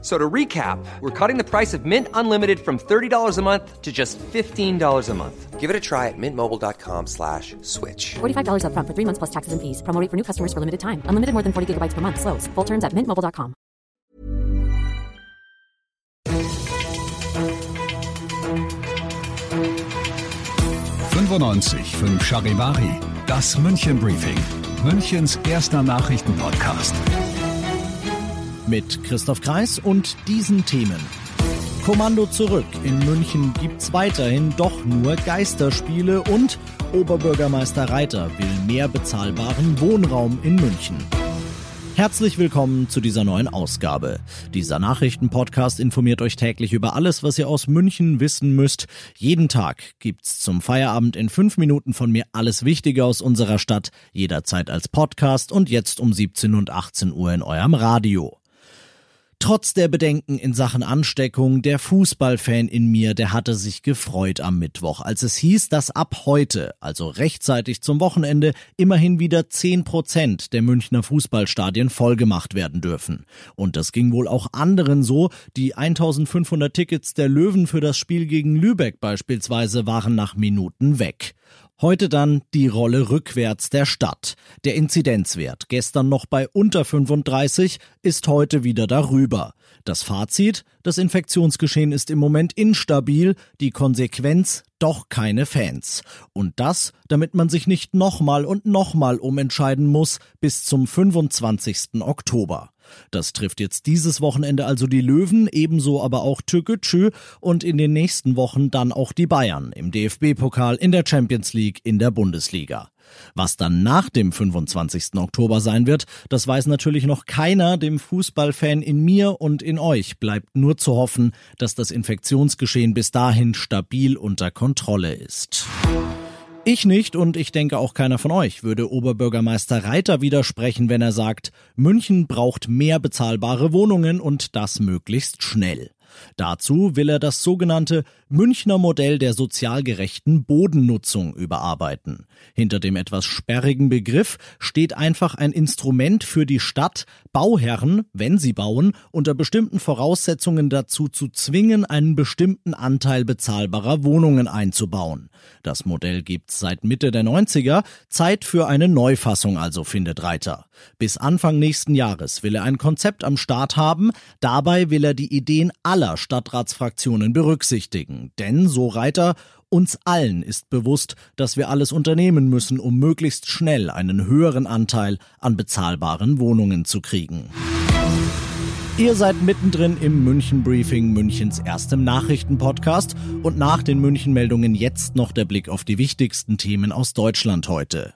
So to recap, we're cutting the price of Mint Unlimited from $30 a month to just $15 a month. Give it a try at mintmobile.com slash switch. $45 up front for three months plus taxes and fees. Promo rate for new customers for limited time. Unlimited more than 40 gigabytes per month. Slows. Full terms at mintmobile.com. fünf Charivari, das München Briefing, Münchens erster Nachrichtenpodcast. Mit Christoph Kreis und diesen Themen. Kommando zurück. In München gibt's weiterhin doch nur Geisterspiele und Oberbürgermeister Reiter will mehr bezahlbaren Wohnraum in München. Herzlich willkommen zu dieser neuen Ausgabe. Dieser Nachrichtenpodcast informiert euch täglich über alles, was ihr aus München wissen müsst. Jeden Tag gibt's zum Feierabend in fünf Minuten von mir alles Wichtige aus unserer Stadt, jederzeit als Podcast und jetzt um 17 und 18 Uhr in eurem Radio. Trotz der Bedenken in Sachen Ansteckung, der Fußballfan in mir, der hatte sich gefreut am Mittwoch, als es hieß, dass ab heute, also rechtzeitig zum Wochenende, immerhin wieder 10 Prozent der Münchner Fußballstadien vollgemacht werden dürfen. Und das ging wohl auch anderen so. Die 1500 Tickets der Löwen für das Spiel gegen Lübeck beispielsweise waren nach Minuten weg. Heute dann die Rolle rückwärts der Stadt. Der Inzidenzwert, gestern noch bei unter 35, ist heute wieder darüber. Das Fazit, das Infektionsgeschehen ist im Moment instabil, die Konsequenz doch keine Fans. Und das, damit man sich nicht nochmal und nochmal umentscheiden muss bis zum 25. Oktober. Das trifft jetzt dieses Wochenende also die Löwen, ebenso aber auch Türkgücü und in den nächsten Wochen dann auch die Bayern im DFB-Pokal, in der Champions League, in der Bundesliga. Was dann nach dem 25. Oktober sein wird, das weiß natürlich noch keiner. Dem Fußballfan in mir und in euch bleibt nur zu hoffen, dass das Infektionsgeschehen bis dahin stabil unter Kontrolle ist. Ich nicht und ich denke auch keiner von euch würde Oberbürgermeister Reiter widersprechen, wenn er sagt, München braucht mehr bezahlbare Wohnungen und das möglichst schnell. Dazu will er das sogenannte Münchner Modell der sozial gerechten Bodennutzung überarbeiten. Hinter dem etwas sperrigen Begriff steht einfach ein Instrument für die Stadt, Bauherren, wenn sie bauen, unter bestimmten Voraussetzungen dazu zu zwingen, einen bestimmten Anteil bezahlbarer Wohnungen einzubauen. Das Modell gibt's seit Mitte der 90er, Zeit für eine Neufassung also, findet Reiter. Bis Anfang nächsten Jahres will er ein Konzept am Start haben, dabei will er die Ideen aller Stadtratsfraktionen berücksichtigen. Denn, so Reiter, uns allen ist bewusst, dass wir alles unternehmen müssen, um möglichst schnell einen höheren Anteil an bezahlbaren Wohnungen zu kriegen. Ihr seid mittendrin im München Briefing, Münchens erstem Nachrichtenpodcast und nach den München Meldungen jetzt noch der Blick auf die wichtigsten Themen aus Deutschland heute.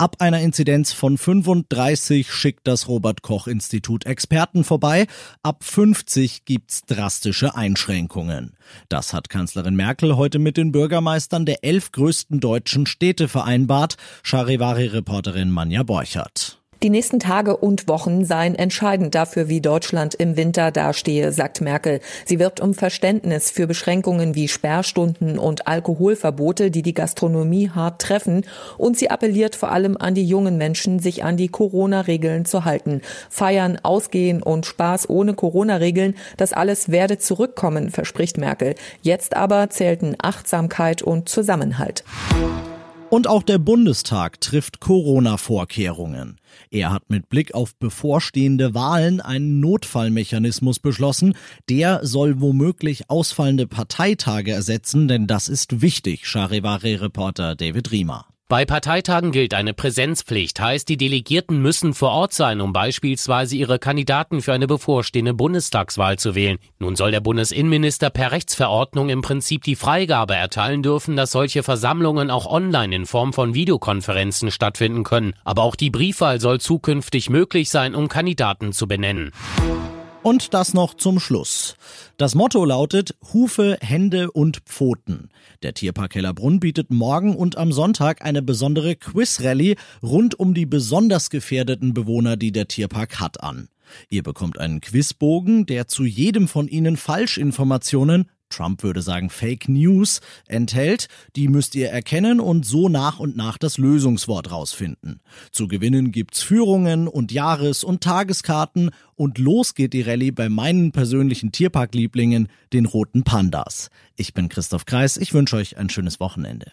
Ab einer Inzidenz von 35 schickt das Robert Koch Institut Experten vorbei. Ab 50 gibt's drastische Einschränkungen. Das hat Kanzlerin Merkel heute mit den Bürgermeistern der elf größten deutschen Städte vereinbart. Charivari-Reporterin Manja Borchert. Die nächsten Tage und Wochen seien entscheidend dafür, wie Deutschland im Winter dastehe, sagt Merkel. Sie wirbt um Verständnis für Beschränkungen wie Sperrstunden und Alkoholverbote, die die Gastronomie hart treffen. Und sie appelliert vor allem an die jungen Menschen, sich an die Corona-Regeln zu halten. Feiern, Ausgehen und Spaß ohne Corona-Regeln, das alles werde zurückkommen, verspricht Merkel. Jetzt aber zählten Achtsamkeit und Zusammenhalt. Und auch der Bundestag trifft Corona-Vorkehrungen. Er hat mit Blick auf bevorstehende Wahlen einen Notfallmechanismus beschlossen. Der soll womöglich ausfallende Parteitage ersetzen, denn das ist wichtig, Charivari-Reporter David Riemer. Bei Parteitagen gilt eine Präsenzpflicht, heißt die Delegierten müssen vor Ort sein, um beispielsweise ihre Kandidaten für eine bevorstehende Bundestagswahl zu wählen. Nun soll der Bundesinnenminister per Rechtsverordnung im Prinzip die Freigabe erteilen dürfen, dass solche Versammlungen auch online in Form von Videokonferenzen stattfinden können. Aber auch die Briefwahl soll zukünftig möglich sein, um Kandidaten zu benennen. Und das noch zum Schluss. Das Motto lautet Hufe, Hände und Pfoten. Der Tierpark Hellerbrunn bietet morgen und am Sonntag eine besondere Quiz-Rallye rund um die besonders gefährdeten Bewohner, die der Tierpark hat, an. Ihr bekommt einen Quizbogen, der zu jedem von Ihnen Falschinformationen Trump würde sagen Fake News, enthält. Die müsst ihr erkennen und so nach und nach das Lösungswort rausfinden. Zu gewinnen gibt's Führungen und Jahres- und Tageskarten und los geht die Rallye bei meinen persönlichen Tierparklieblingen, den roten Pandas. Ich bin Christoph Kreis, ich wünsche euch ein schönes Wochenende.